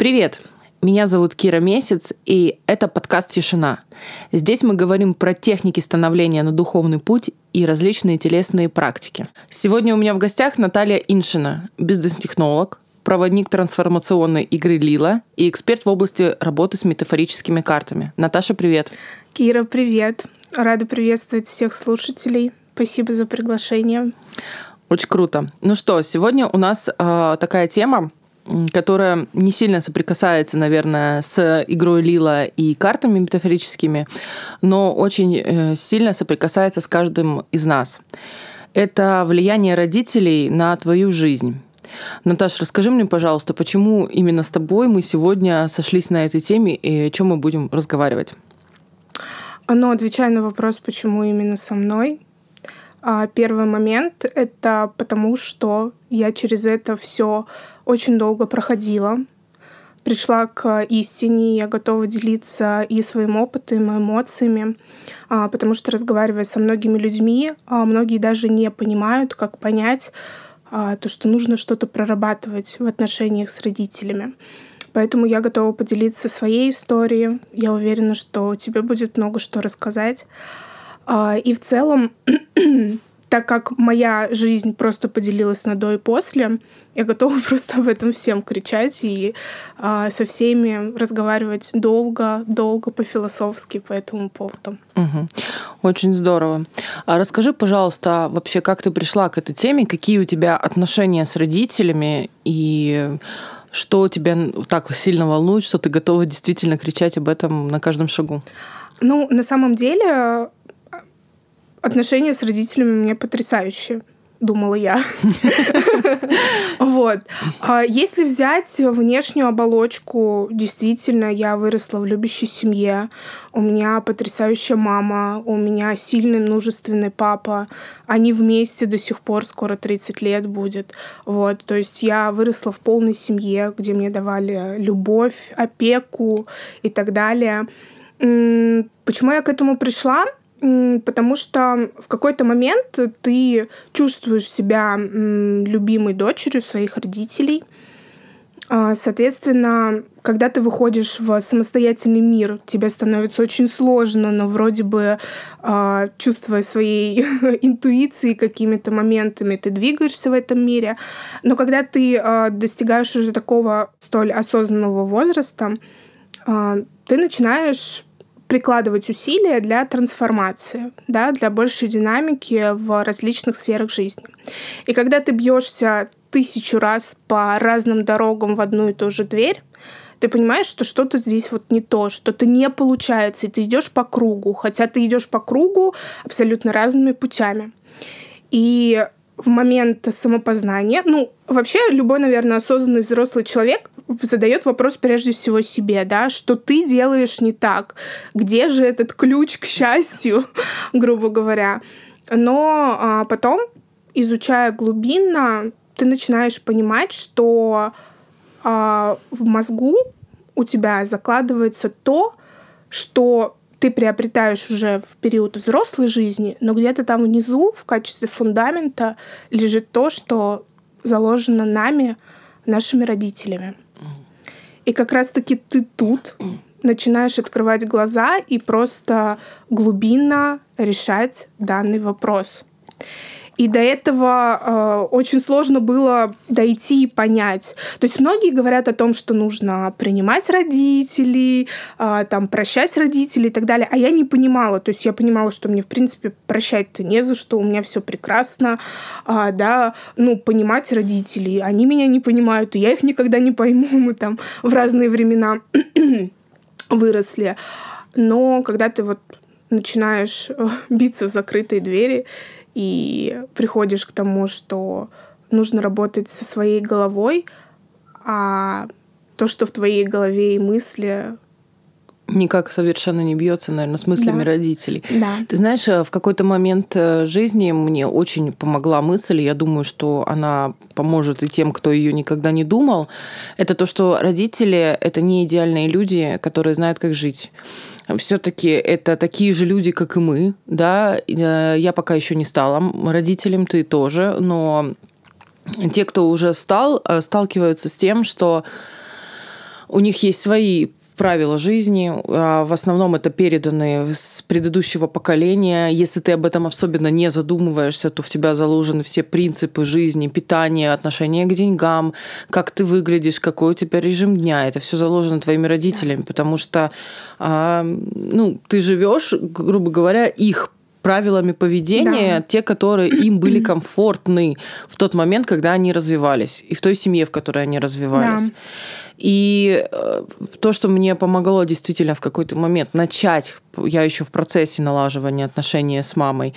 Привет! Меня зовут Кира Месяц, и это подкаст «Тишина». Здесь мы говорим про техники становления на духовный путь и различные телесные практики. Сегодня у меня в гостях Наталья Иншина, бизнес-технолог, проводник трансформационной игры Лила и эксперт в области работы с метафорическими картами. Наташа, привет! Кира, привет! Рада приветствовать всех слушателей. Спасибо за приглашение. Очень круто. Ну что, сегодня у нас э, такая тема, которая не сильно соприкасается, наверное, с игрой Лила и картами метафорическими, но очень э, сильно соприкасается с каждым из нас. Это влияние родителей на твою жизнь. Наташа, расскажи мне, пожалуйста, почему именно с тобой мы сегодня сошлись на этой теме и о чем мы будем разговаривать? Ну, отвечая на вопрос, почему именно со мной, а, первый момент — это потому, что я через это все очень долго проходила. Пришла к истине, я готова делиться и своим опытом, и эмоциями, а, потому что, разговаривая со многими людьми, а, многие даже не понимают, как понять то, что нужно что-то прорабатывать в отношениях с родителями. Поэтому я готова поделиться своей историей. Я уверена, что тебе будет много что рассказать. А, и в целом, так как моя жизнь просто поделилась на до и после, я готова просто об этом всем кричать и а, со всеми разговаривать долго, долго по-философски по этому поводу. Угу. Очень здорово. А расскажи, пожалуйста, вообще, как ты пришла к этой теме, какие у тебя отношения с родителями и что тебя так сильно волнует, что ты готова действительно кричать об этом на каждом шагу? Ну, на самом деле, отношения с родителями у меня потрясающие думала я. Вот. А если взять внешнюю оболочку, действительно, я выросла в любящей семье. У меня потрясающая мама, у меня сильный, мужественный папа. Они вместе до сих пор, скоро 30 лет будет. Вот. То есть я выросла в полной семье, где мне давали любовь, опеку и так далее. Почему я к этому пришла? Потому что в какой-то момент ты чувствуешь себя любимой дочерью своих родителей. А, соответственно, когда ты выходишь в самостоятельный мир, тебе становится очень сложно, но вроде бы а, чувствуя своей интуиции какими-то моментами, ты двигаешься в этом мире. Но когда ты а, достигаешь уже такого столь осознанного возраста, ты начинаешь прикладывать усилия для трансформации, да, для большей динамики в различных сферах жизни. И когда ты бьешься тысячу раз по разным дорогам в одну и ту же дверь, ты понимаешь, что что-то здесь вот не то, что-то не получается, и ты идешь по кругу, хотя ты идешь по кругу абсолютно разными путями. И в момент самопознания, ну, вообще любой, наверное, осознанный взрослый человек задает вопрос прежде всего себе, да, что ты делаешь не так, где же этот ключ к счастью, грубо говоря. Но а, потом, изучая глубинно, ты начинаешь понимать, что а, в мозгу у тебя закладывается то, что ты приобретаешь уже в период взрослой жизни, но где-то там внизу в качестве фундамента лежит то, что заложено нами, нашими родителями. И как раз-таки ты тут начинаешь открывать глаза и просто глубинно решать данный вопрос. И до этого э, очень сложно было дойти и понять. То есть многие говорят о том, что нужно принимать родителей, э, там, прощать родителей и так далее. А я не понимала. То есть я понимала, что мне, в принципе, прощать-то не за что, у меня все прекрасно. А, да, ну, понимать родителей. Они меня не понимают, и я их никогда не пойму. Мы там в разные времена выросли. Но когда ты вот начинаешь э, биться в закрытые двери и приходишь к тому, что нужно работать со своей головой, а то, что в твоей голове и мысли никак совершенно не бьется, наверное, с мыслями да. родителей. Да. Ты знаешь, э, в какой-то момент э, жизни мне очень помогла мысль, я думаю, что она поможет и тем, кто ее никогда не думал. Это то, что родители это не идеальные люди, которые знают, как жить все-таки это такие же люди, как и мы, да. Э, я пока еще не стала родителем, ты тоже, но те, кто уже стал, э, сталкиваются с тем, что У них есть свои правила жизни. А, в основном это переданы с предыдущего поколения. Если ты об этом особенно не задумываешься, то в тебя заложены все принципы жизни, питания, отношения к деньгам, как ты выглядишь, какой у тебя режим дня. Это все заложено твоими родителями, потому что а, ну, ты живешь, грубо говоря, их правилами поведения, да. те, которые им были комфортны в тот момент, когда они развивались, и в той семье, в которой они развивались. Да. И э, то, что мне помогло действительно в какой-то момент начать, я еще в процессе налаживания отношений с мамой,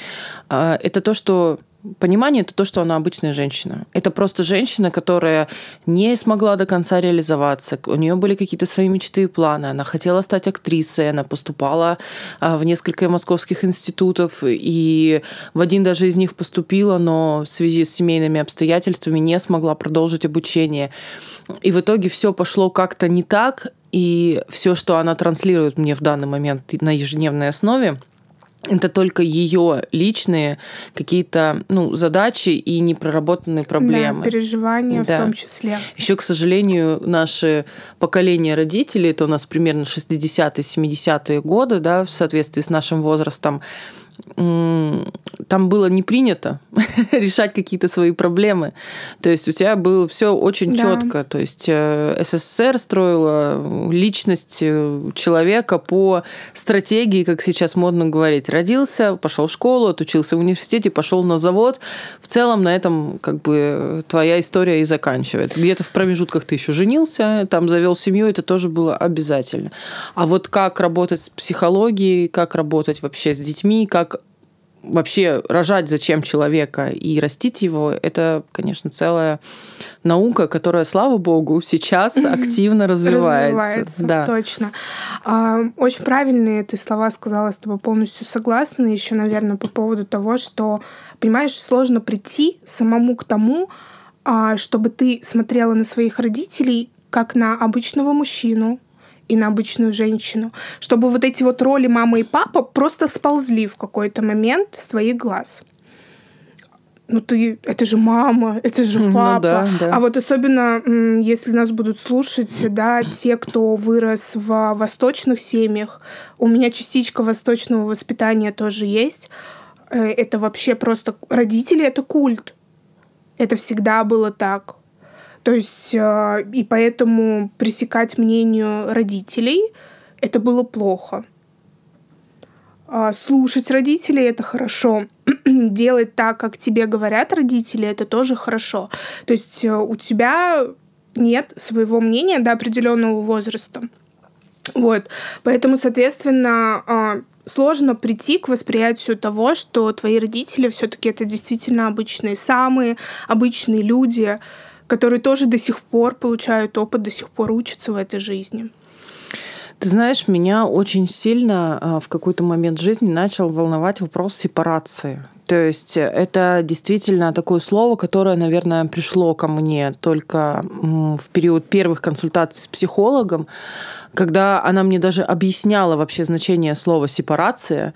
э, это то, что Понимание это то, что она обычная женщина. Это просто женщина, которая не смогла до конца реализоваться. У нее были какие-то свои мечты и планы. Она хотела стать актрисой, она поступала а, в несколько московских институтов, и в один даже из них поступила, но в связи с семейными обстоятельствами не смогла продолжить обучение. И в итоге все пошло как-то не так, и все, что она транслирует мне в данный момент на ежедневной основе, это только ее личные какие-то ну, задачи и непроработанные проблемы. Да, переживания да. в том числе. Еще, к сожалению, наше поколение родителей, это у нас примерно 60-е, 70-е годы, да, в соответствии с нашим возрастом, там было не принято решать какие-то свои проблемы. То есть у тебя было все очень да. четко. То есть э, СССР строила личность э, человека по стратегии, как сейчас модно говорить. Родился, пошел в школу, отучился в университете, пошел на завод. В целом на этом как бы твоя история и заканчивается. Где-то в промежутках ты еще женился, там завел семью, это тоже было обязательно. А вот как работать с психологией, как работать вообще с детьми, как вообще рожать зачем человека и растить его, это, конечно, целая наука, которая, слава богу, сейчас активно развивается. развивается да. Точно. А, очень правильные ты слова сказала, с тобой полностью согласна. Еще, наверное, по поводу того, что, понимаешь, сложно прийти самому к тому, а, чтобы ты смотрела на своих родителей как на обычного мужчину, и на обычную женщину, чтобы вот эти вот роли мамы и папа просто сползли в какой-то момент с твоих глаз. Ну ты, это же мама, это же папа. Ну, да, да. А вот особенно, если нас будут слушать, да, те, кто вырос в восточных семьях, у меня частичка восточного воспитания тоже есть. Э, это вообще просто родители, это культ. Это всегда было так. То есть, э, и поэтому пресекать мнению родителей это было плохо. А слушать родителей это хорошо. Делать так, как тебе говорят родители, это тоже хорошо. То есть э, у тебя нет своего мнения до определенного возраста. Вот. Поэтому, соответственно, а, сложно прийти к восприятию того, что твои родители все-таки это действительно обычные, самые обычные люди, которые тоже до сих пор получают опыт, до сих пор учатся в этой жизни. Ты знаешь, меня очень сильно а, в какой-то момент жизни начал волновать вопрос сепарации. То есть это действительно такое слово, которое, наверное, пришло ко мне только в период первых консультаций с психологом, когда она мне даже объясняла вообще значение слова сепарация,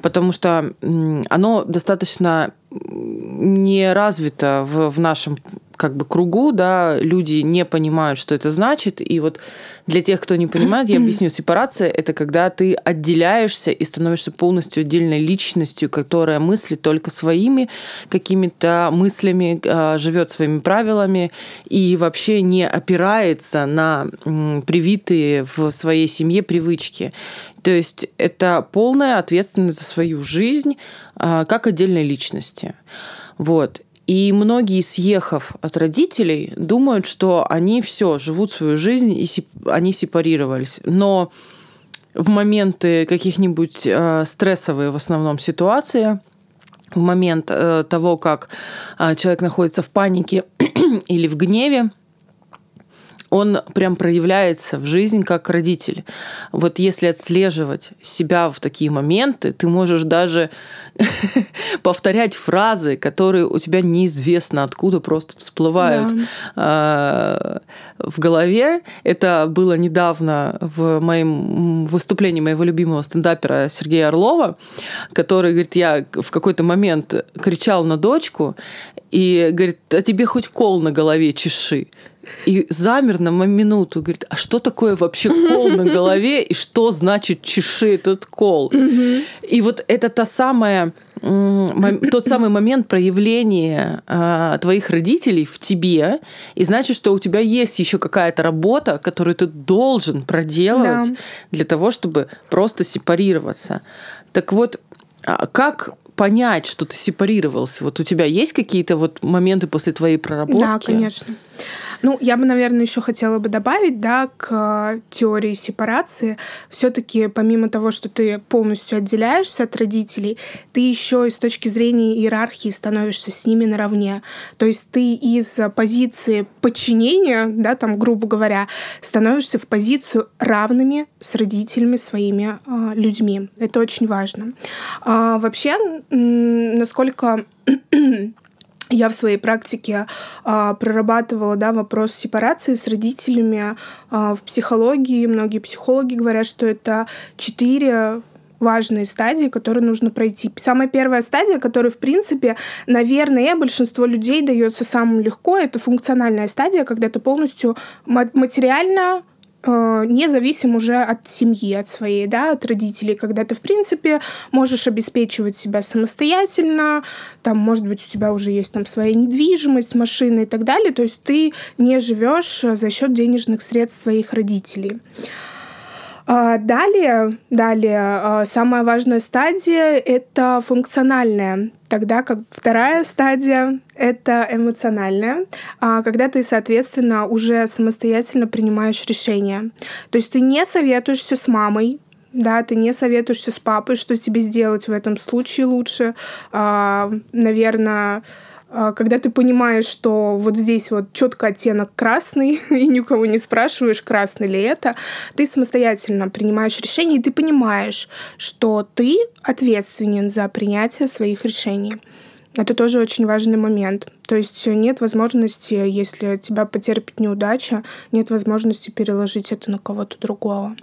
потому что оно достаточно не развито в, в нашем как бы кругу, да, люди не понимают, что это значит. И вот для тех, кто не понимает, я объясню. Сепарация — это когда ты отделяешься и становишься полностью отдельной личностью, которая мыслит только своими какими-то мыслями, а, живет своими правилами и вообще не опирается на привитые в своей семье привычки. То есть это полная ответственность за свою жизнь а, как отдельной личности. Вот. И многие, съехав от родителей, думают, что они все, живут свою жизнь, и они сепарировались. Но в моменты каких-нибудь э, стрессовые в основном ситуации, в момент э, того, как э, человек находится в панике или в гневе, он прям проявляется в жизнь как родитель. Вот если отслеживать себя в такие моменты, ты можешь даже повторять фразы, которые у тебя неизвестно откуда просто всплывают да. в голове. Это было недавно в моем выступлении моего любимого стендапера Сергея Орлова, который говорит, я в какой-то момент кричал на дочку и говорит, а тебе хоть кол на голове чеши. И замер на минуту, говорит, а что такое вообще кол на голове и что значит чеши этот кол? И вот это та самая тот самый момент проявления э, твоих родителей в тебе, и значит, что у тебя есть еще какая-то работа, которую ты должен проделать да. для того, чтобы просто сепарироваться. Так вот, а как понять, что ты сепарировался? Вот у тебя есть какие-то вот моменты после твоей проработки? Да, конечно. Ну, я бы, наверное, еще хотела бы добавить, да, к э, теории сепарации. Все-таки помимо того, что ты полностью отделяешься от родителей, ты еще и с точки зрения иерархии становишься с ними наравне. То есть ты из позиции подчинения, да, там, грубо говоря, становишься в позицию равными с родителями своими э, людьми. Это очень важно. А, вообще, насколько я в своей практике а, прорабатывала да, вопрос сепарации с родителями а, в психологии. Многие психологи говорят, что это четыре важные стадии, которые нужно пройти. Самая первая стадия, которая, в принципе, наверное, большинство людей дается самым легко, это функциональная стадия, когда ты полностью материально Э, независим уже от семьи, от своей, да, от родителей, когда ты, в принципе, можешь обеспечивать себя самостоятельно, там, может быть, у тебя уже есть там своя недвижимость, машина и так далее, то есть ты не живешь за счет денежных средств своих родителей. А, далее, далее, а, самая важная стадия — это функциональная, тогда как вторая стадия — это эмоциональная, а, когда ты, соответственно, уже самостоятельно принимаешь решения. То есть ты не советуешься с мамой, да, ты не советуешься с папой, что тебе сделать в этом случае лучше. Наверное, когда ты понимаешь, что вот здесь вот четко оттенок красный, и никого не спрашиваешь, красный ли это, ты самостоятельно принимаешь решение, и ты понимаешь, что ты ответственен за принятие своих решений. Это тоже очень важный момент. То есть нет возможности, если тебя потерпит неудача, нет возможности переложить это на кого-то другого.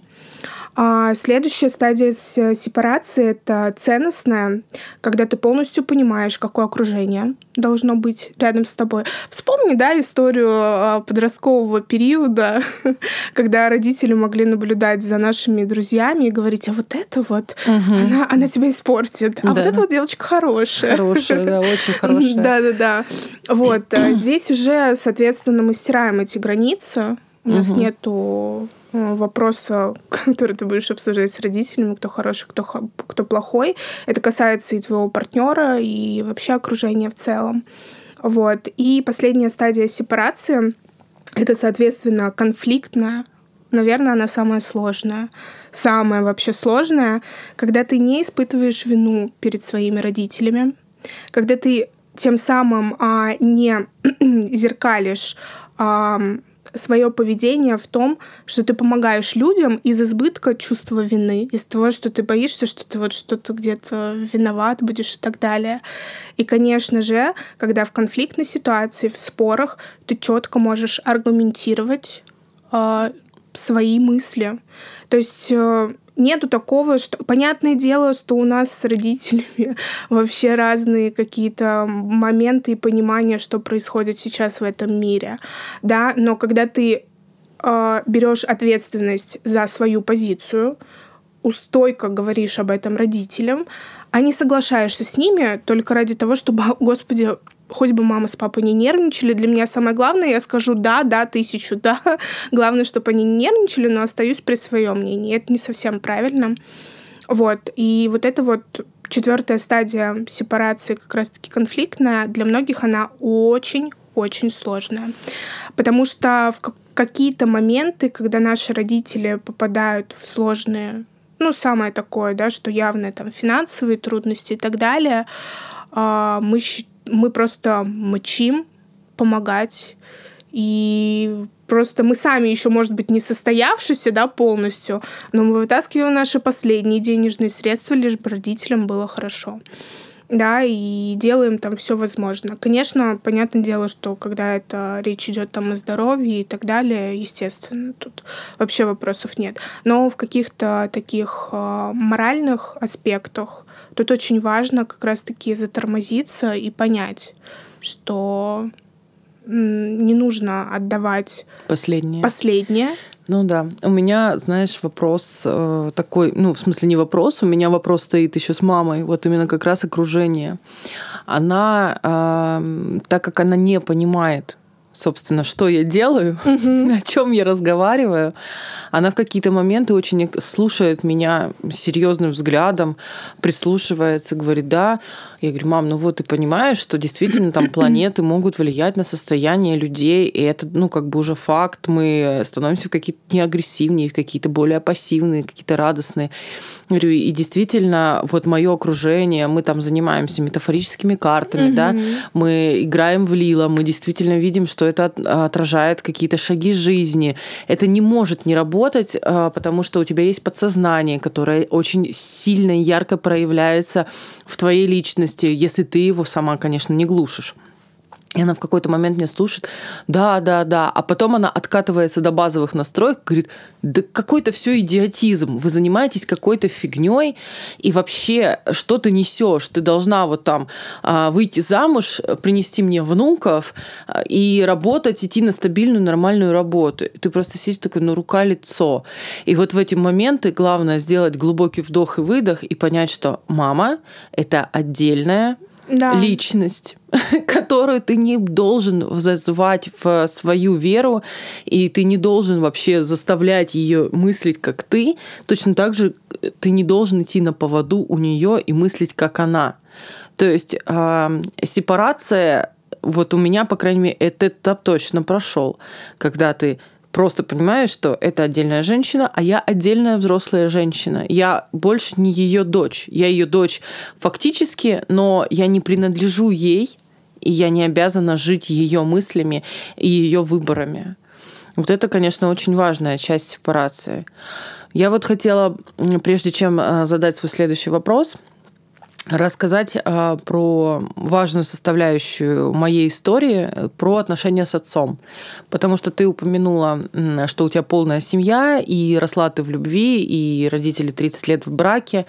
А следующая стадия сепарации — это ценностная, когда ты полностью понимаешь, какое окружение должно быть рядом с тобой. Вспомни, да, историю а, подросткового периода, когда родители могли наблюдать за нашими друзьями и говорить, а вот это вот, угу. она, она тебя испортит, а да. вот эта вот девочка хорошая. Хорошая, да, очень хорошая. Да-да-да. Вот, а здесь уже, соответственно, мы стираем эти границы, у нас угу. нету Э, вопроса, который ты будешь обсуждать с родителями, кто хороший, кто, кто плохой. Это касается и твоего партнера, и вообще окружения в целом. Вот. И последняя стадия сепарации — это, соответственно, конфликтная. Наверное, она самая сложная. Самая вообще сложная, когда ты не испытываешь вину перед своими родителями, когда ты тем самым а, не зеркалишь свое поведение в том, что ты помогаешь людям из избытка чувства вины, из того, что ты боишься, что ты вот что-то где-то виноват будешь и так далее. И, конечно же, когда в конфликтной ситуации, в спорах, ты четко можешь аргументировать э, свои мысли. То есть э, нету такого, что... Понятное дело, что у нас с родителями вообще разные какие-то моменты и понимания, что происходит сейчас в этом мире, да, но когда ты э, берешь ответственность за свою позицию, устойко говоришь об этом родителям, а не соглашаешься с ними только ради того, чтобы, господи, хоть бы мама с папой не нервничали. Для меня самое главное, я скажу да, да, тысячу, да. Главное, чтобы они не нервничали, но остаюсь при своем мнении. Это не совсем правильно. Вот. И вот это вот четвертая стадия сепарации, как раз-таки конфликтная, для многих она очень-очень сложная. Потому что в какие-то моменты, когда наши родители попадают в сложные, ну, самое такое, да, что явно там финансовые трудности и так далее, а, мы мы просто мочим помогать. И просто мы сами еще, может быть, не состоявшиеся, да, полностью, но мы вытаскиваем наши последние денежные средства, лишь бы родителям было хорошо. Да, и делаем там все возможное. Конечно, понятное дело, что когда это речь идет там о здоровье и так далее, естественно, тут вообще вопросов нет. Но в каких-то таких э, моральных аспектах Тут очень важно как раз-таки затормозиться и понять, что не нужно отдавать последнее. последнее. Ну да. У меня, знаешь, вопрос э, такой, ну, в смысле не вопрос, у меня вопрос стоит еще с мамой, вот именно как раз окружение. Она, э, так как она не понимает, собственно, что я делаю, о чем я разговариваю, она в какие-то моменты очень слушает меня серьезным взглядом, прислушивается, говорит, да. Я говорю, мам, ну вот ты понимаешь, что действительно там планеты могут влиять на состояние людей, и это, ну, как бы уже факт, мы становимся какие-то не агрессивнее, какие-то более пассивные, какие-то радостные. Говорю, и действительно, вот мое окружение, мы там занимаемся метафорическими картами, да, мы играем в лила, мы действительно видим, что это отражает какие-то шаги жизни. Это не может не работать работать, а, потому что у тебя есть подсознание, которое очень сильно и ярко проявляется в твоей личности, если ты его сама, конечно, не глушишь. И она в какой-то момент мне слушает, да, да, да, а потом она откатывается до базовых настроек, говорит, да какой-то все идиотизм, вы занимаетесь какой-то фигней, и вообще, что ты несешь? Ты должна вот там а, выйти замуж, принести мне внуков а, и работать, идти на стабильную, нормальную работу. Ты просто сидишь такой, ну, рука-лицо. И вот в эти моменты главное сделать глубокий вдох и выдох и понять, что мама — это отдельная да. личность, которую ты не должен зазывать в свою веру, и ты не должен вообще заставлять ее мыслить как ты. Точно так же ты не должен идти на поводу у нее и мыслить как она. То есть э, сепарация, вот у меня, по крайней мере, этот этап точно прошел, когда ты просто понимаю, что это отдельная женщина, а я отдельная взрослая женщина. Я больше не ее дочь. Я ее дочь фактически, но я не принадлежу ей, и я не обязана жить ее мыслями и ее выборами. Вот это, конечно, очень важная часть сепарации. Я вот хотела, прежде чем э, задать свой следующий вопрос, рассказать а, про важную составляющую моей истории, про отношения с отцом. Потому что ты упомянула, что у тебя полная семья, и росла ты в любви, и родители 30 лет в браке.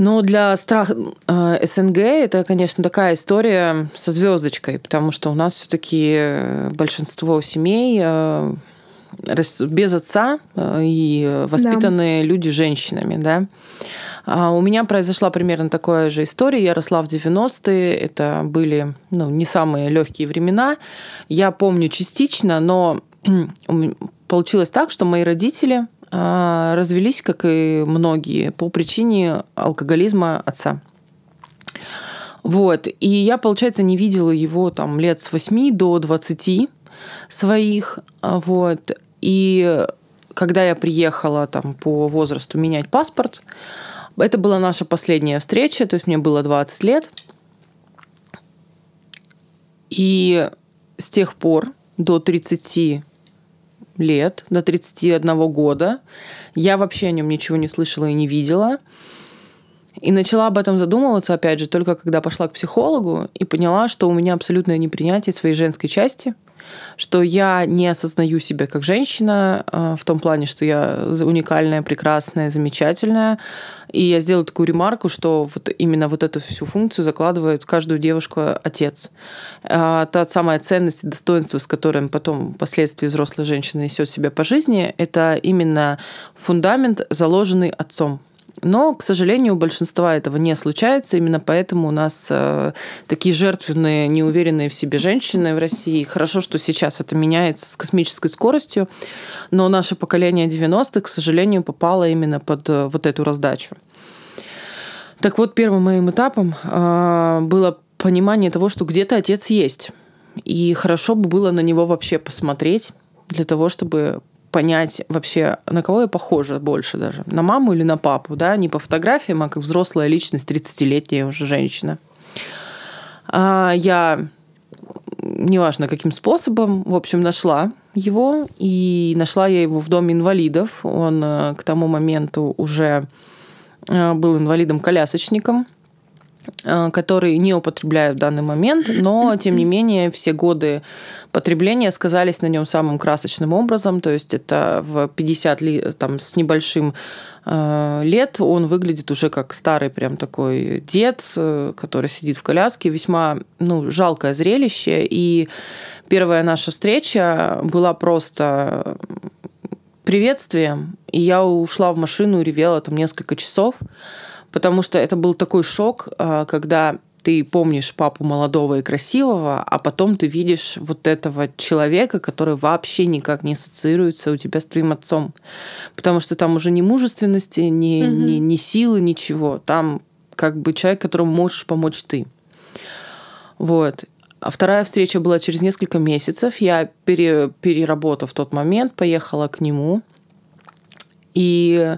Но для страх э, СНГ это, конечно, такая история со звездочкой, потому что у нас все-таки большинство семей э, без отца э, и воспитанные да. люди женщинами, да. А у меня произошла примерно такая же история. Я росла в 90-е. Это были ну, не самые легкие времена. Я помню частично, но получилось так, что мои родители а, развелись, как и многие, по причине алкоголизма отца. Вот. И я, получается, не видела его там лет с 8 до 20 своих. Вот. И когда я приехала там по возрасту менять паспорт, это была наша последняя встреча, то есть мне было 20 лет. И с тех пор до 30 лет, до 31 года, я вообще о нем ничего не слышала и не видела. И начала об этом задумываться, опять же, только когда пошла к психологу и поняла, что у меня абсолютное непринятие своей женской части – что я не осознаю себя как женщина а, в том плане, что я уникальная, прекрасная, замечательная. И я сделала такую ремарку, что вот именно вот эту всю функцию закладывает в каждую девушку отец. А, та самая ценность и достоинство, с которым потом впоследствии взрослая женщина несет себя по жизни, это именно фундамент, заложенный отцом. Но, к сожалению, у большинства этого не случается. Именно поэтому у нас э, такие жертвенные, неуверенные в себе женщины в России. Хорошо, что сейчас это меняется с космической скоростью. Но наше поколение 90-х, к сожалению, попало именно под э, вот эту раздачу. Так вот, первым моим этапом э, было понимание того, что где-то отец есть. И хорошо бы было на него вообще посмотреть для того, чтобы понять вообще, на кого я похожа больше даже. На маму или на папу, да, не по фотографиям, а как взрослая личность, 30-летняя уже женщина. А я, неважно каким способом, в общем, нашла его, и нашла я его в доме инвалидов. Он э, к тому моменту уже э, был инвалидом-колясочником. Э, который не употребляю в данный момент, но, тем не менее, все годы потребления сказались на нем самым красочным образом. То есть это в 50 ли, там, с небольшим э, лет он выглядит уже как старый прям такой дед, э, который сидит в коляске. Весьма ну, жалкое зрелище. И первая наша встреча была просто приветствием. И я ушла в машину и ревела там несколько часов, потому что это был такой шок, а, когда ты помнишь папу молодого и красивого, а потом ты видишь вот этого человека, который вообще никак не ассоциируется у тебя с твоим отцом. Потому что там уже ни мужественности, ни, угу. ни, ни силы, ничего. Там как бы человек, которому можешь помочь ты. Вот. А вторая встреча была через несколько месяцев. Я, пере, переработав тот момент, поехала к нему. И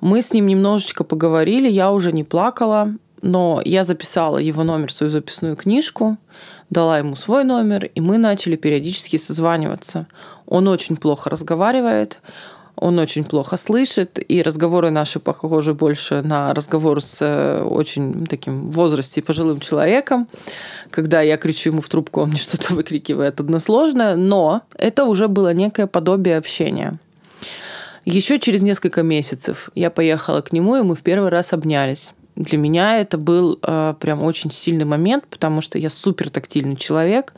мы с ним немножечко поговорили. Я уже не плакала, но я записала его номер в свою записную книжку, дала ему свой номер, и мы начали периодически созваниваться. Он очень плохо разговаривает, он очень плохо слышит, и разговоры наши похожи больше на разговор с э, очень таким возрасте пожилым человеком. Когда я кричу ему в трубку, он мне что-то выкрикивает односложное, но это уже было некое подобие общения. Еще через несколько месяцев я поехала к нему, и мы в первый раз обнялись. Для меня это был э, прям очень сильный момент, потому что я супер тактильный человек.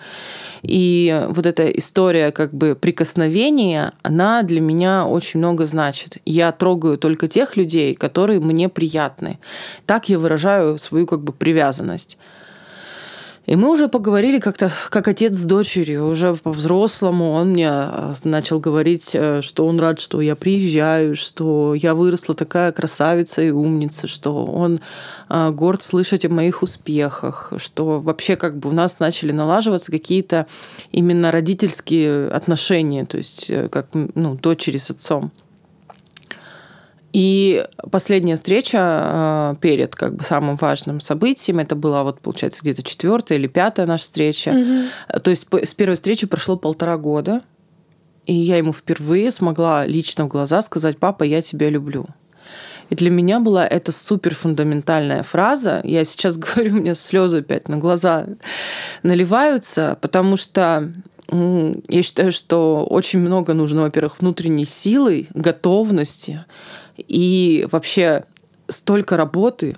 И вот эта история как бы прикосновения, она для меня очень много значит. Я трогаю только тех людей, которые мне приятны. Так я выражаю свою как бы привязанность. И мы уже поговорили как-то как отец с дочерью, уже по-взрослому. Он мне э, начал говорить, э, что он рад, что я приезжаю, что я выросла такая красавица и умница, что он э, горд слышать о моих успехах, что вообще как бы у нас начали налаживаться какие-то именно родительские отношения, то есть как ну, дочери с отцом. И последняя встреча э, перед как бы самым важным событием, это была вот, получается, где-то четвертая или пятая наша встреча. Угу. То есть с первой встречи прошло полтора года, и я ему впервые смогла лично в глаза сказать, папа, я тебя люблю. И для меня была это супер фундаментальная фраза. Я сейчас говорю, у меня слезы опять на глаза наливаются, потому что я считаю, что очень много нужно, во-первых, внутренней силы, готовности, и вообще столько работы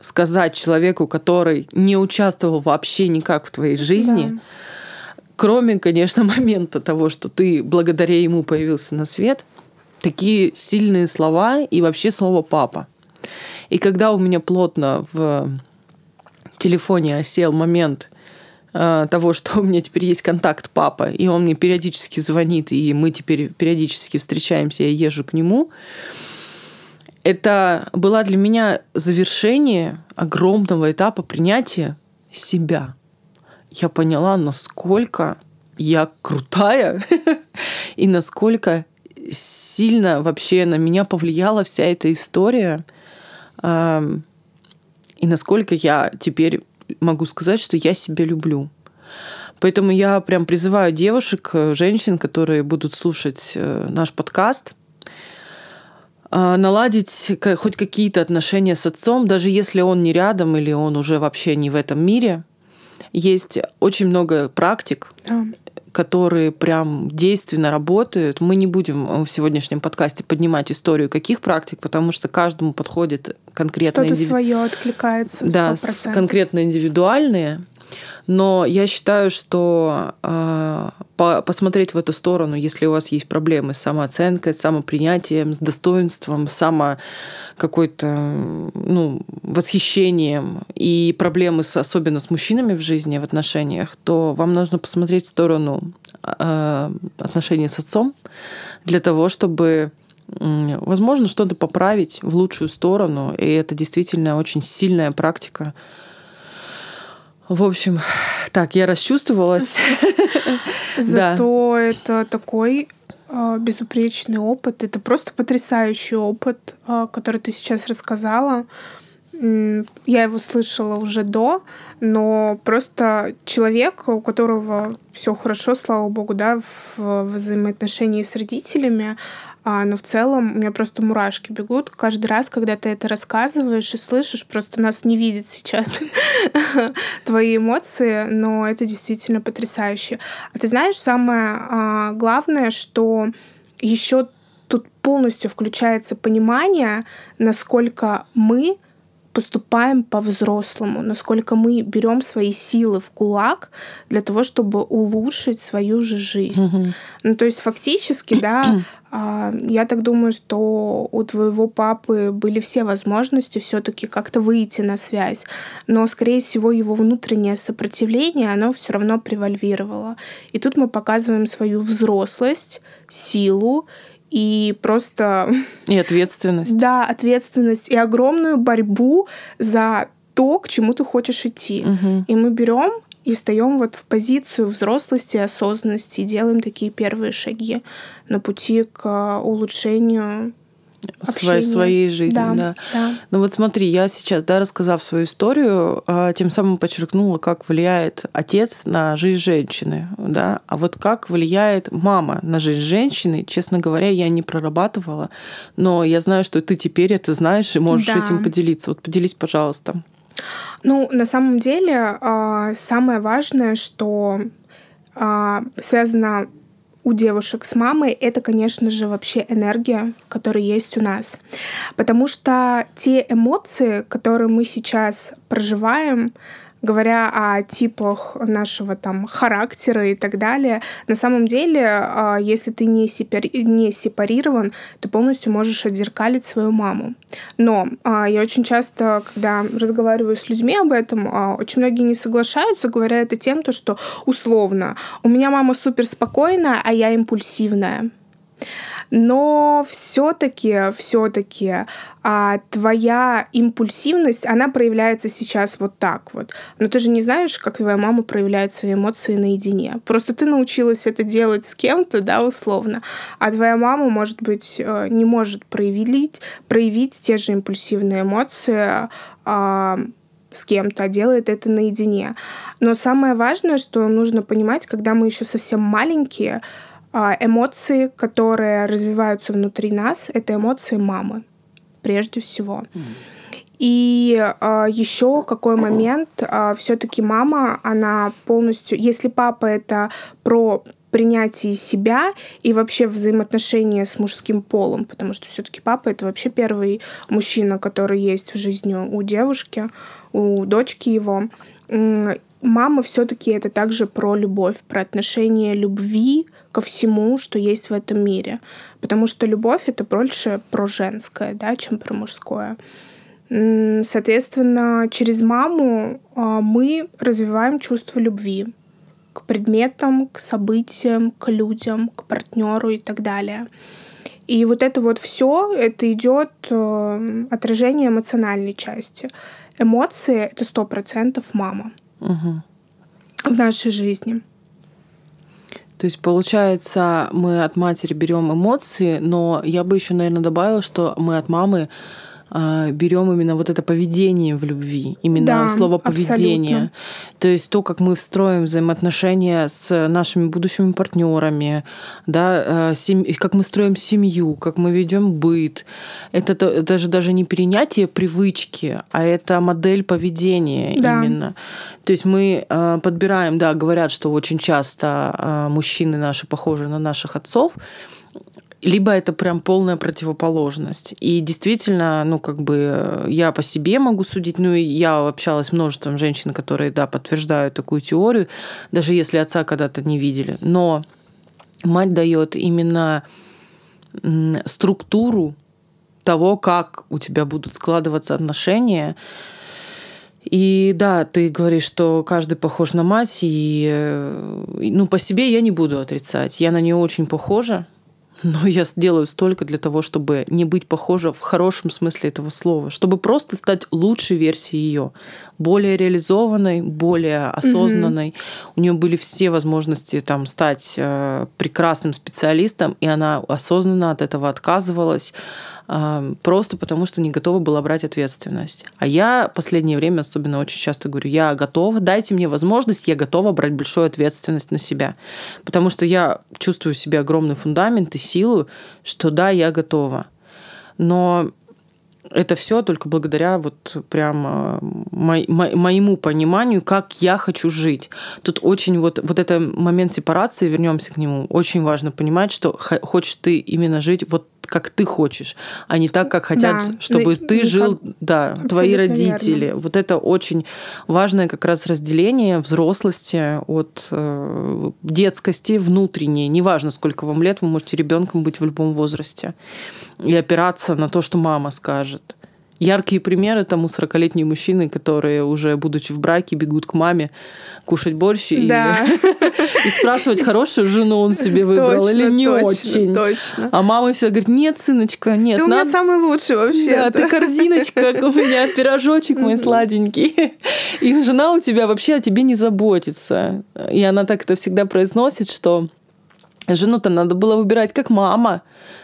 сказать человеку, который не участвовал вообще никак в твоей жизни, да. кроме, конечно, момента того, что ты благодаря ему появился на свет, такие сильные слова и вообще слово папа. И когда у меня плотно в телефоне осел момент э, того, что у меня теперь есть контакт папа, и он мне периодически звонит, и мы теперь периодически встречаемся, я езжу к нему, это было для меня завершение огромного этапа принятия себя. Я поняла, насколько я крутая и насколько сильно вообще на меня повлияла вся эта история. И насколько я теперь могу сказать, что я себя люблю. Поэтому я прям призываю девушек, женщин, которые будут слушать э, наш подкаст – наладить хоть какие-то отношения с отцом, даже если он не рядом или он уже вообще не в этом мире. Есть очень много практик, а. которые прям действенно работают. Мы не будем в сегодняшнем подкасте поднимать историю каких практик, потому что каждому подходит конкретно Что-то индиви... свое откликается. 100%. Да, конкретно индивидуальные. Но я считаю, что э, по посмотреть в эту сторону, если у вас есть проблемы с самооценкой, с самопринятием, с достоинством, само какой-то ну, восхищением и проблемы с, особенно с мужчинами в жизни, в отношениях, то вам нужно посмотреть в сторону э, отношений с отцом для того, чтобы возможно, что-то поправить в лучшую сторону. И это действительно очень сильная практика, в общем, так, я расчувствовалась. Зато это такой а, безупречный опыт. Это просто потрясающий опыт, а, который ты сейчас рассказала. Я его слышала уже до, но просто человек, у которого все хорошо, слава богу, да, в взаимоотношении с родителями, А, но в целом у меня просто мурашки бегут каждый раз, когда ты это рассказываешь и слышишь. Просто нас не видит сейчас твои эмоции, но это действительно потрясающе. А ты знаешь, самое а, главное, что еще тут полностью включается понимание, насколько мы поступаем по-взрослому, насколько мы берем свои силы в кулак для того, чтобы улучшить свою же жизнь. Mm-hmm. Ну, то есть фактически, да, я так думаю, что у твоего папы были все возможности все-таки как-то выйти на связь, но, скорее всего, его внутреннее сопротивление, оно все равно превальвировало. И тут мы показываем свою взрослость, силу и просто... И ответственность. Да, ответственность и огромную борьбу за то, к чему ты хочешь идти. Угу. И мы берем и встаем вот в позицию взрослости, осознанности делаем такие первые шаги на пути к улучшению своей, своей жизни, да, да. да. Ну вот смотри, я сейчас, да, рассказав свою историю, а, тем самым подчеркнула, как влияет отец на жизнь женщины, да, а вот как влияет мама на жизнь женщины, честно говоря, я не прорабатывала, но я знаю, что ты теперь это знаешь и можешь да. этим поделиться. Вот поделись, пожалуйста. Ну, на самом деле, а, самое важное, что а, связано у девушек с мамой, это, конечно же, вообще энергия, которая есть у нас. Потому что те эмоции, которые мы сейчас проживаем, говоря о типах нашего там характера и так далее, на самом деле, а, если ты не, сепари... не сепарирован, ты полностью можешь отзеркалить свою маму. Но а, я очень часто, когда разговариваю с людьми об этом, а, очень многие не соглашаются, говоря это тем, то, что условно, у меня мама супер спокойная, а я импульсивная но все-таки, все-таки а, твоя импульсивность, она проявляется сейчас вот так вот. Но ты же не знаешь, как твоя мама проявляет свои эмоции наедине. Просто ты научилась это делать с кем-то, да, условно, а твоя мама, может быть, э, не может проявить, проявить те же импульсивные эмоции, а, с кем-то, а делает это наедине. Но самое важное, что нужно понимать, когда мы еще совсем маленькие, эмоции, которые развиваются внутри нас, это эмоции мамы, прежде всего. И э, еще какой момент, э, все-таки мама, она полностью, если папа это про принятие себя и вообще взаимоотношения с мужским полом, потому что все-таки папа это вообще первый мужчина, который есть в жизни у девушки, у дочки его. Мама все-таки это также про любовь, про отношение любви ко всему, что есть в этом мире. Потому что любовь — это больше про женское, да, чем про мужское. Соответственно, через маму а, мы развиваем чувство любви к предметам, к событиям, к людям, к партнеру и так далее. И вот это вот все, это идет э, отражение эмоциональной части. Эмоции это сто процентов мама угу. в нашей жизни. То есть, получается, мы от матери берем эмоции, но я бы еще, наверное, добавила, что мы от мамы берем именно вот это поведение в любви, именно да, слово поведение. Абсолютно. То есть то, как мы встроим взаимоотношения с нашими будущими партнерами, да, а, как мы строим семью, как мы ведем быт. Это даже даже не перенятие привычки, а это модель поведения да. именно. То есть мы а, подбираем, да, говорят, что очень часто мужчины наши похожи на наших отцов либо это прям полная противоположность. И действительно, ну, как бы я по себе могу судить, ну, и я общалась с множеством женщин, которые, да, подтверждают такую теорию, даже если отца когда-то не видели. Но мать дает именно структуру того, как у тебя будут складываться отношения. И да, ты говоришь, что каждый похож на мать, и э, ну, по себе я не буду отрицать. Я на нее очень похожа но я сделаю столько для того, чтобы не быть похожа в хорошем смысле этого слова, чтобы просто стать лучшей версией ее, более реализованной, более осознанной. Mm-hmm. У нее были все возможности там стать э, прекрасным специалистом, и она осознанно от этого отказывалась просто потому что не готова была брать ответственность. А я последнее время особенно очень часто говорю, я готова, дайте мне возможность, я готова брать большую ответственность на себя. Потому что я чувствую в себе огромный фундамент и силу, что да, я готова. Но это все только благодаря вот прям мо- мо- моему пониманию, как я хочу жить. Тут очень вот, вот это момент сепарации, вернемся к нему, очень важно понимать, что хочешь ты именно жить вот как ты хочешь, а не так, как хотят, да, чтобы ты не жил, как... да, твои родители. Верно. Вот это очень важное как раз разделение взрослости от э, детскости внутренней. Неважно, сколько вам лет, вы можете ребенком быть в любом возрасте и опираться на то, что мама скажет. Яркие примеры тому 40-летние мужчины, которые уже, будучи в браке, бегут к маме кушать борщ да. и, и спрашивать, хорошую жену он себе выбрал точно, или не точно, очень. Точно. А мама всегда говорит, нет, сыночка, нет. Ты нам... у меня самый лучший вообще. Да, ты корзиночка, как у меня пирожочек мой сладенький. И жена у тебя вообще о тебе не заботится. И она так это всегда произносит, что жену-то надо было выбирать как мама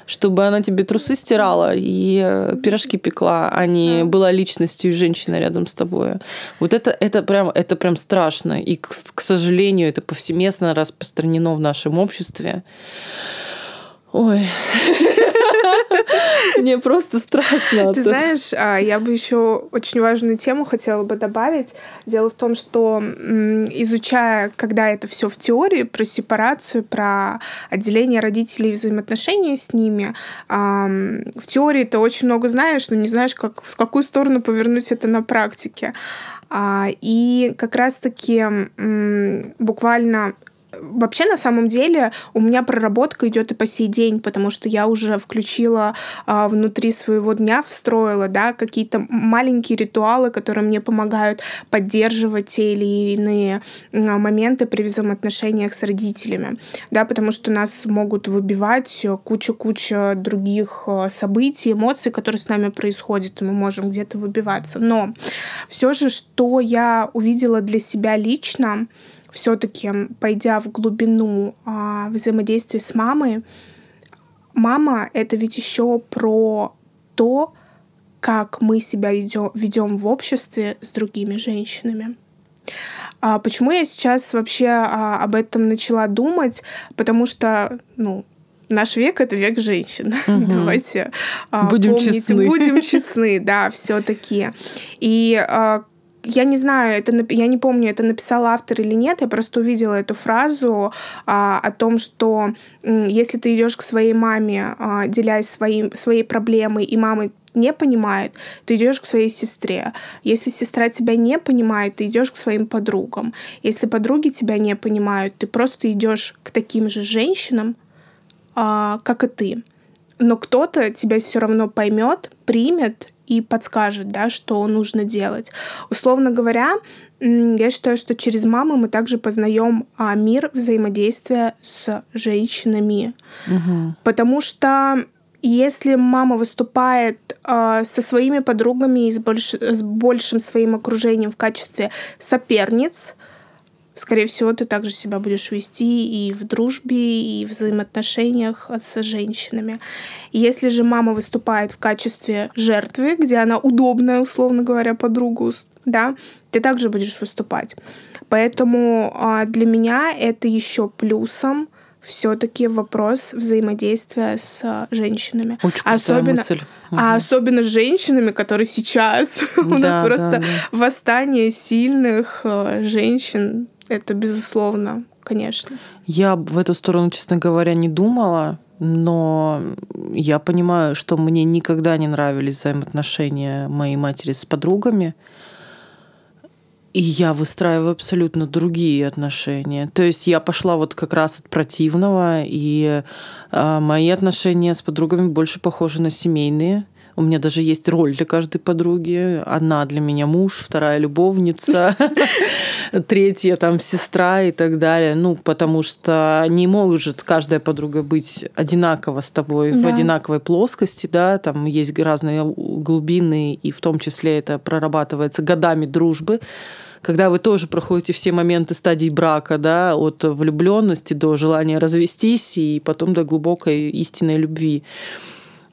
чтобы она тебе трусы стирала и э, пирожки пекла, а не была личностью женщины рядом с тобой. Вот это, это, прям, это прям страшно. И, к, к сожалению, это повсеместно распространено в нашем обществе. Ой. Мне просто страшно. Ты знаешь, а, я бы еще очень важную тему хотела бы добавить. Дело в том, что изучая, когда это все в теории, про сепарацию, про отделение родителей и взаимоотношения с ними, в теории ты очень много знаешь, но не знаешь, как, в какую сторону повернуть это на практике. А, и как раз-таки буквально Вообще, на самом деле, у меня проработка идет и по сей день, потому что я уже включила а, внутри своего дня, встроила, да, какие-то маленькие ритуалы, которые мне помогают поддерживать те или иные а, моменты при взаимоотношениях с родителями, да, потому что нас могут выбивать куча-куча других а, событий, эмоций, которые с нами происходят, и мы можем где-то выбиваться. Но все же, что я увидела для себя лично, все-таки, пойдя в глубину а, взаимодействия с мамой, мама это ведь еще про то, как мы себя ведем в обществе с другими женщинами. А почему я сейчас вообще а, об этом начала думать? Потому что, ну, наш век это век женщин. Угу. Давайте а, будем помнить, честны. будем честны, да, все-таки. И а, я не знаю, это я не помню, это написал автор или нет, я просто увидела эту фразу а, о том, что если ты идешь к своей маме, а, делясь своим, своей проблемой, и мама не понимает, ты идешь к своей сестре. Если сестра тебя не понимает, ты идешь к своим подругам. Если подруги тебя не понимают, ты просто идешь к таким же женщинам, а, как и ты. Но кто-то тебя все равно поймет, примет и подскажет, да, что нужно делать. Условно говоря, я считаю, что через маму мы также познаем а, мир взаимодействия с женщинами. Угу. Потому что если мама выступает э, со своими подругами и с, больш, с большим своим окружением в качестве соперниц, скорее всего, ты также себя будешь вести и в дружбе, и в взаимоотношениях с женщинами. Если же мама выступает в качестве жертвы, где она удобная, условно говоря, подругу, да, ты также будешь выступать. Поэтому а, для меня это еще плюсом все-таки вопрос взаимодействия с женщинами. Очень особенно, мысль. А особенно с женщинами, которые сейчас у нас просто восстание сильных э, женщин это безусловно, конечно. Я в эту сторону, честно говоря, не думала, но я понимаю, что мне никогда не нравились взаимоотношения моей матери с подругами. И я выстраиваю абсолютно другие отношения. То есть я пошла вот как раз от противного, и э, мои отношения с подругами больше похожи на семейные. У меня даже есть роль для каждой подруги. Одна для меня муж, вторая любовница, третья там сестра и так далее. Ну, потому что не может каждая подруга быть одинаково с тобой в одинаковой плоскости, да, там есть разные глубины, и в том числе это прорабатывается годами дружбы когда вы тоже проходите все моменты стадии брака, да, от влюбленности до желания развестись и потом до глубокой истинной любви.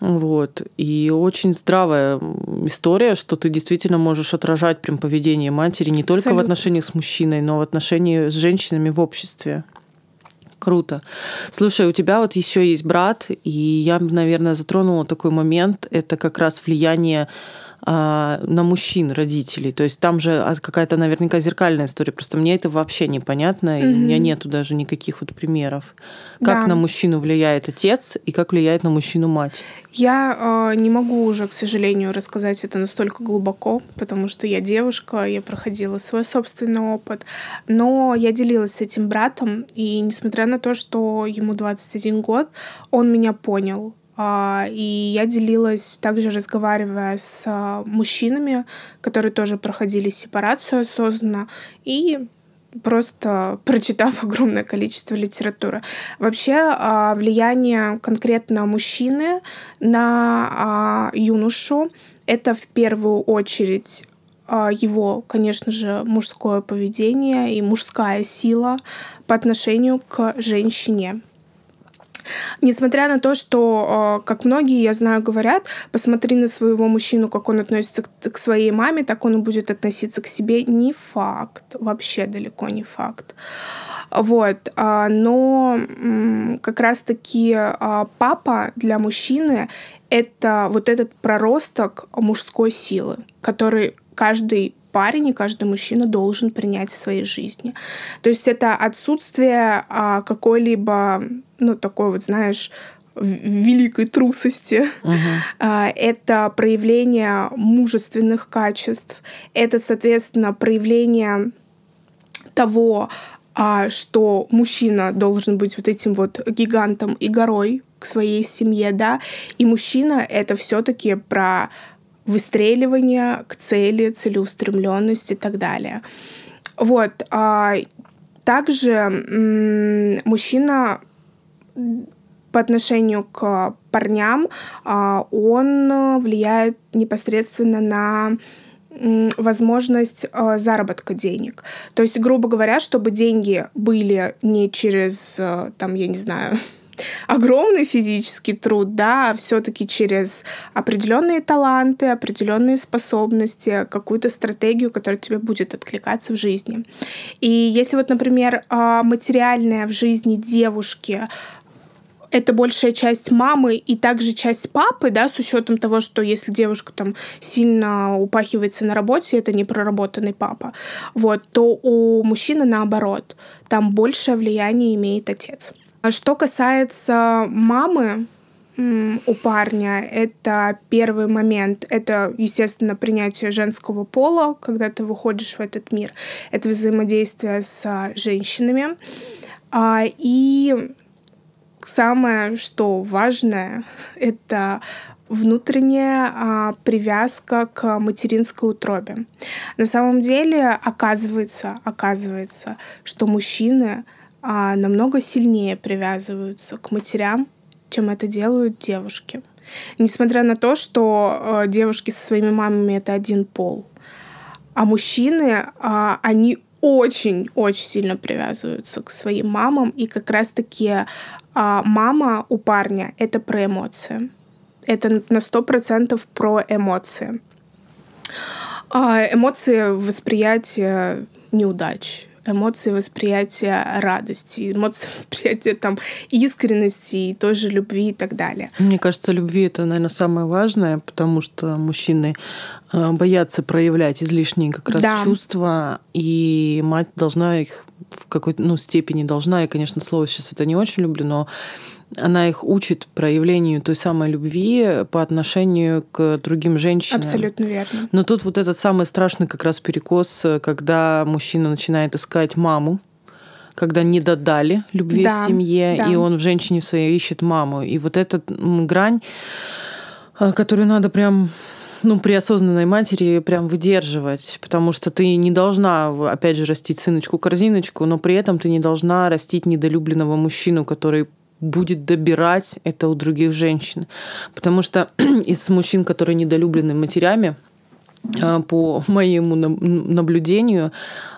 Вот. И очень здравая история, что ты действительно можешь отражать прям поведение матери не только Абсолютно. в отношениях с мужчиной, но в отношении с женщинами в обществе. Круто. Слушай, у тебя вот еще есть брат, и я, наверное, затронула такой момент. Это как раз влияние на мужчин родителей. То есть там же какая-то наверняка зеркальная история. Просто мне это вообще непонятно, и у меня нету даже никаких вот примеров. Как да. на мужчину влияет отец и как влияет на мужчину мать? Я э, не могу уже, к сожалению, рассказать это настолько глубоко, потому что я девушка, я проходила свой собственный опыт. Но я делилась с этим братом, и несмотря на то, что ему 21 год, он меня понял а, и я делилась, также разговаривая с а, мужчинами, которые тоже проходили сепарацию осознанно, и просто прочитав огромное количество литературы. Вообще а, влияние конкретно мужчины на юношу это в первую очередь его, конечно же, мужское поведение и мужская сила по отношению к женщине. Несмотря на то, что, э, как многие, я знаю, говорят, посмотри на своего мужчину, как он относится к своей маме, так он и будет относиться к себе. Не факт. Вообще далеко не факт. Вот. А, но как раз-таки а, папа для мужчины — это вот этот проросток мужской силы, который каждый парень и каждый мужчина должен принять в своей жизни. То есть это отсутствие а, какой-либо, ну, такой вот, знаешь, великой трусости. Uh-huh. Это проявление мужественных качеств. Это, соответственно, проявление того, а, что мужчина должен быть вот этим вот гигантом и горой к своей семье, да, и мужчина это все-таки про выстреливание к цели, целеустремленность и так далее. Вот. А также мужчина по отношению к парням, а, он влияет непосредственно на возможность а, заработка денег. То есть, грубо говоря, чтобы деньги были не через, там, я не знаю, огромный физический труд, да, а все-таки через определенные таланты, определенные способности, какую-то стратегию, которая тебе будет откликаться в жизни. И если вот, например, а, материальное в жизни девушки это большая часть мамы и также часть папы, да, с учетом того, что если девушка там сильно упахивается на работе, это не проработанный папа, вот, то у мужчины наоборот, там большее влияние имеет отец. А что касается мамы, у парня это первый момент, это, естественно, принятие женского пола, когда ты выходишь в этот мир, это взаимодействие с женщинами. А, и самое, что важное, это внутренняя а, привязка к материнской утробе. На самом деле оказывается, оказывается, что мужчины а, намного сильнее привязываются к матерям, чем это делают девушки. Несмотря на то, что а, девушки со своими мамами это один пол, а мужчины, а, они очень-очень сильно привязываются к своим мамам, и как раз-таки а, мама у парня это про эмоции. Это на сто процентов про эмоции. А, эмоции восприятия неудач, эмоции восприятия радости, эмоции восприятия там искренности и той же любви и так далее. Мне кажется, любви это, наверное, самое важное, потому что мужчины э, боятся проявлять излишние как раз да. чувства, и мать должна их в какой-то ну, степени должна, и, конечно, слово сейчас это не очень люблю, но она их учит проявлению той самой любви по отношению к другим женщинам. Абсолютно верно. Но тут вот этот самый страшный как раз перекос, когда мужчина начинает искать маму, когда не додали любви да, в семье, да. и он в женщине своей ищет маму. И вот эта грань, а, которую надо прям ну, при осознанной матери прям выдерживать, потому что ты не должна, опять же, растить сыночку-корзиночку, но при этом ты не должна растить недолюбленного мужчину, который будет добирать это у других женщин. Потому что из мужчин, которые недолюблены матерями, э, по моему наблюдению,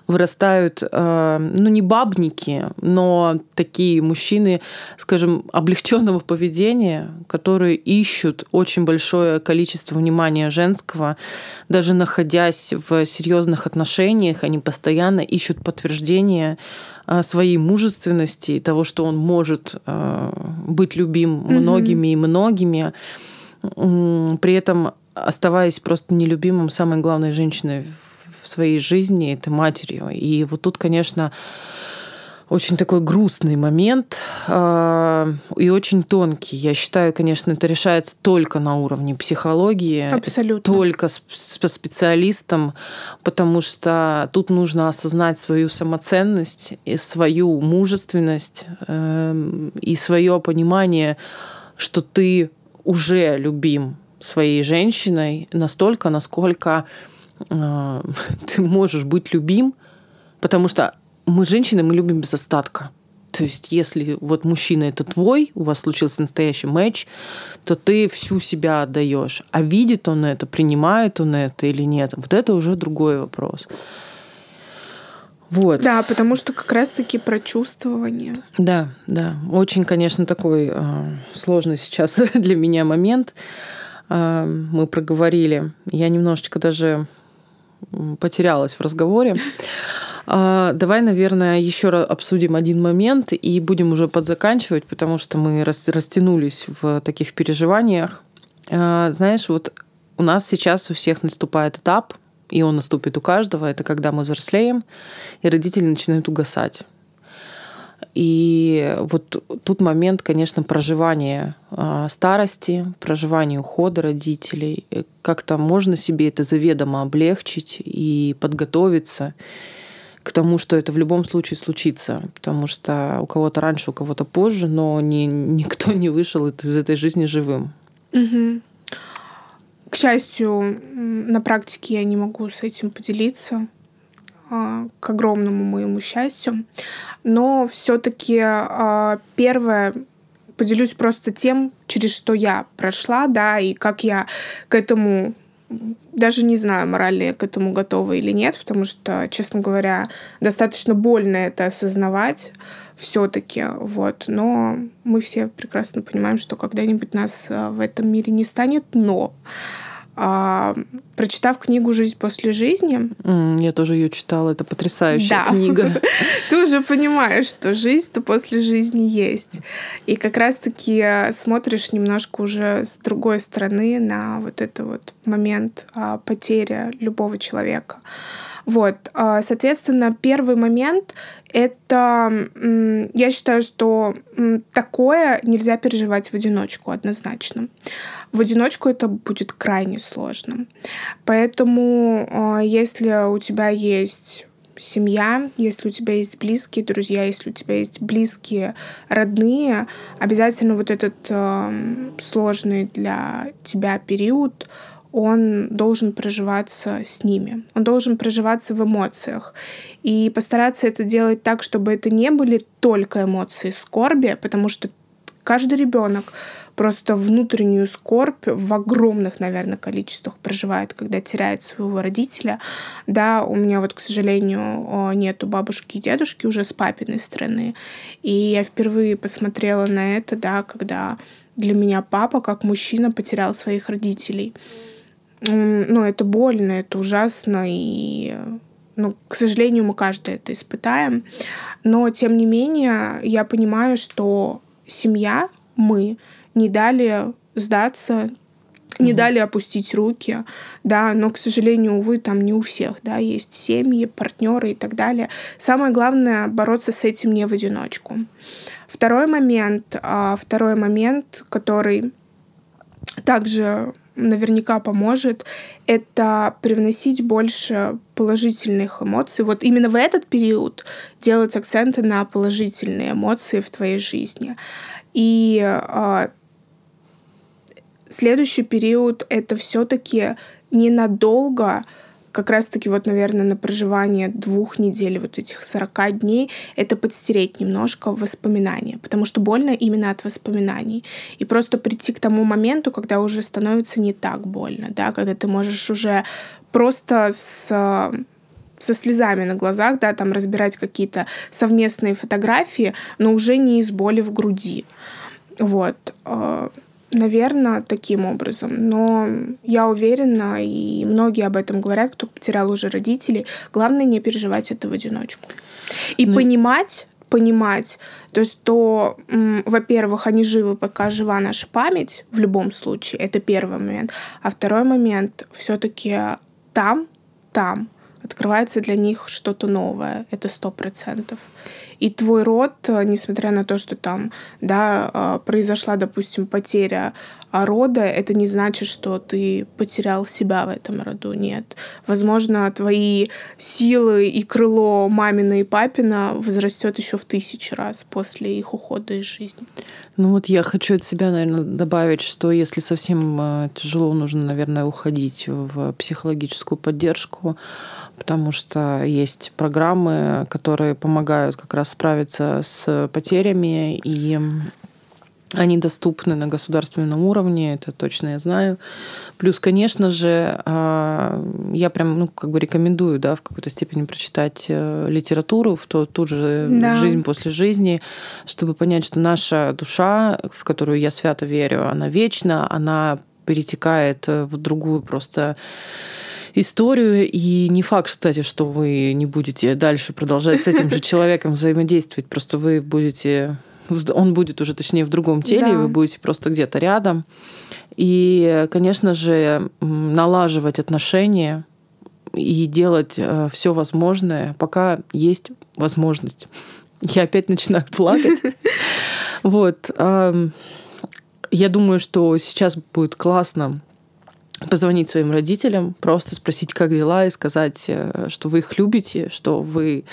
вырастают, э, ну, не бабники, но такие мужчины, скажем, облегченного поведения, которые ищут очень большое количество внимания женского, даже находясь в серьезных отношениях, они постоянно ищут подтверждение своей мужественности и того, что он может э, быть любим многими mm-hmm. и многими, при этом оставаясь просто нелюбимым самой главной женщиной в своей жизни, это матерью. И вот тут, конечно, очень такой грустный момент э, и очень тонкий. Я считаю, конечно, это решается только на уровне психологии. Абсолютно. Только с, с специалистом, потому что тут нужно осознать свою самоценность и свою мужественность э, и свое понимание, что ты уже любим своей женщиной настолько, насколько э, ты можешь быть любим, потому что мы, женщины, мы любим без остатка. То есть, если вот мужчина это твой, у вас случился настоящий матч, то ты всю себя отдаешь. А видит он это, принимает он это или нет, вот это уже другой вопрос. Вот. Да, потому что как раз-таки про чувствование. Да, да. Очень, конечно, такой э, сложный сейчас для меня момент. Э, мы проговорили. Я немножечко даже потерялась в разговоре. Э, давай, наверное, еще раз обсудим один момент и будем уже подзаканчивать, потому что мы растянулись в таких переживаниях. Э, знаешь, вот у нас сейчас у всех наступает этап, и он наступит у каждого, это когда мы взрослеем, и родители начинают угасать. И вот тут момент, конечно, проживания а, старости, проживания ухода родителей. Как-то можно себе это заведомо облегчить и подготовиться к тому, что это в любом случае случится. Потому что у кого-то раньше, у кого-то позже, но ни, никто не вышел из этой жизни живым. Угу. К счастью, на практике я не могу с этим поделиться а, к огромному моему счастью. Но все-таки а, первое поделюсь просто тем, через что я прошла, да, и как я к этому даже не знаю, морально я к этому готова или нет, потому что, честно говоря, достаточно больно это осознавать все-таки, вот. Но мы все прекрасно понимаем, что когда-нибудь нас а, в этом мире не станет, но а, прочитав книгу «Жизнь после жизни». Mm, я тоже ее читала, это потрясающая да. книга. Ты уже понимаешь, что жизнь-то после жизни есть. И как раз-таки смотришь немножко уже с другой стороны на вот этот вот момент а, потери любого человека. Вот, а, соответственно, первый момент — это, я считаю, что такое нельзя переживать в одиночку однозначно. В одиночку это будет крайне сложно. Поэтому, а, если у тебя есть семья, если у тебя есть близкие друзья, если у тебя есть близкие родные, обязательно вот этот э, сложный для тебя период он должен проживаться с ними, он должен проживаться в эмоциях. И постараться это делать так, чтобы это не были только эмоции скорби, потому что каждый ребенок просто внутреннюю скорбь в огромных, наверное, количествах проживает, когда теряет своего родителя. Да, у меня вот, к сожалению, нету бабушки и дедушки уже с папиной стороны. И я впервые посмотрела на это, да, когда для меня папа, как мужчина, потерял своих родителей ну, это больно, это ужасно, и, ну, к сожалению, мы каждый это испытаем. Но, тем не менее, я понимаю, что семья, мы, не дали сдаться, не mm-hmm. дали опустить руки, да, но, к сожалению, увы, там не у всех, да, есть семьи, партнеры и так далее. Самое главное бороться с этим не в одиночку. Второй момент, а, второй момент, который также наверняка поможет, это привносить больше положительных эмоций. Вот именно в этот период делать акценты на положительные эмоции в твоей жизни. И э, следующий период это все-таки ненадолго как раз-таки вот, наверное, на проживание двух недель, вот этих 40 дней, это подстереть немножко воспоминания, потому что больно именно от воспоминаний. И просто прийти к тому моменту, когда уже становится не так больно, да, когда ты можешь уже просто с со слезами на глазах, да, там разбирать какие-то совместные фотографии, но уже не из боли в груди. Вот. Наверное, таким образом. Но я уверена, и многие об этом говорят, кто потерял уже родителей. Главное не переживать это в одиночку. И ну... понимать, понимать, то есть, что, во-первых, они живы, пока жива наша память, в любом случае, это первый момент. А второй момент, все-таки там, там открывается для них что-то новое, это сто процентов. И твой род, э, несмотря на то, что там, да, э, произошла, допустим, потеря рода, это не значит, что ты потерял себя в этом роду. Нет. Возможно, твои силы и крыло мамина и папина возрастет еще в тысячи раз после их ухода из жизни. Ну вот я хочу от себя, наверное, добавить, что если совсем э, тяжело, нужно, наверное, уходить в психологическую поддержку потому что есть программы, которые помогают как раз справиться с потерями, и они доступны на государственном уровне, это точно я знаю. Плюс, конечно же, а, я прям, ну, как бы рекомендую, да, в какой-то степени прочитать э, литературу, в то, ту же да. жизнь после жизни, чтобы понять, что наша душа, в которую я свято верю, она вечна, она перетекает в другую просто историю. И не факт, кстати, что вы не будете дальше продолжать с этим же человеком взаимодействовать. Просто вы будете... Он будет уже, точнее, в другом теле, да. и вы будете просто где-то рядом. И, конечно же, налаживать отношения и делать э, все возможное, пока есть возможность. Я опять начинаю плакать. Вот. Я думаю, что сейчас будет классно позвонить своим родителям, просто спросить, как дела, и сказать, э, что вы их любите, что вы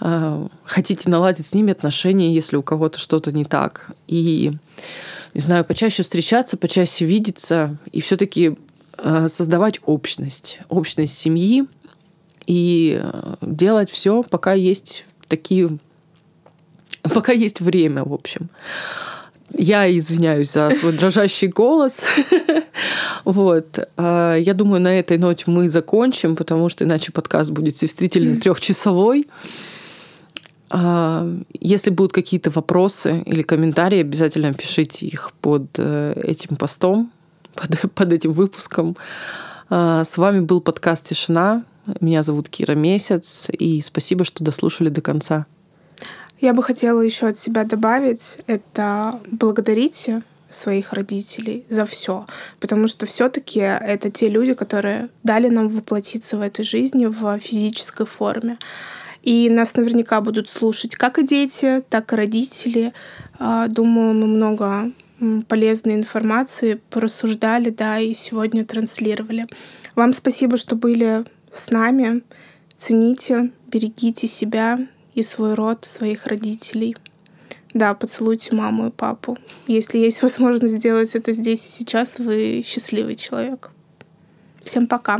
э, хотите наладить с ними отношения, если у кого-то что-то не так. И, не знаю, почаще встречаться, почаще видеться, и все-таки э, создавать общность, общность семьи, и делать все, пока есть такие, пока есть время, в общем. Я извиняюсь за свой дрожащий голос. Вот. А, я думаю, на этой ноте мы закончим, потому что иначе подкаст будет действительно трехчасовой. А, если будут какие-то вопросы или комментарии, обязательно пишите их под э, этим постом, под, под этим выпуском. А, с вами был подкаст «Тишина». Меня зовут Кира Месяц, и спасибо, что дослушали до конца. Я бы хотела еще от себя добавить, это благодарите своих родителей за все, потому что все-таки это те люди, которые дали нам воплотиться в этой жизни в физической форме. И нас наверняка будут слушать как и дети, так и родители. А, думаю, мы много полезной информации порассуждали, да, и сегодня транслировали. Вам спасибо, что были с нами. Цените, берегите себя, и свой род, своих родителей. Да, поцелуйте маму и папу. Если есть возможность сделать это здесь и сейчас, вы счастливый человек. Всем пока.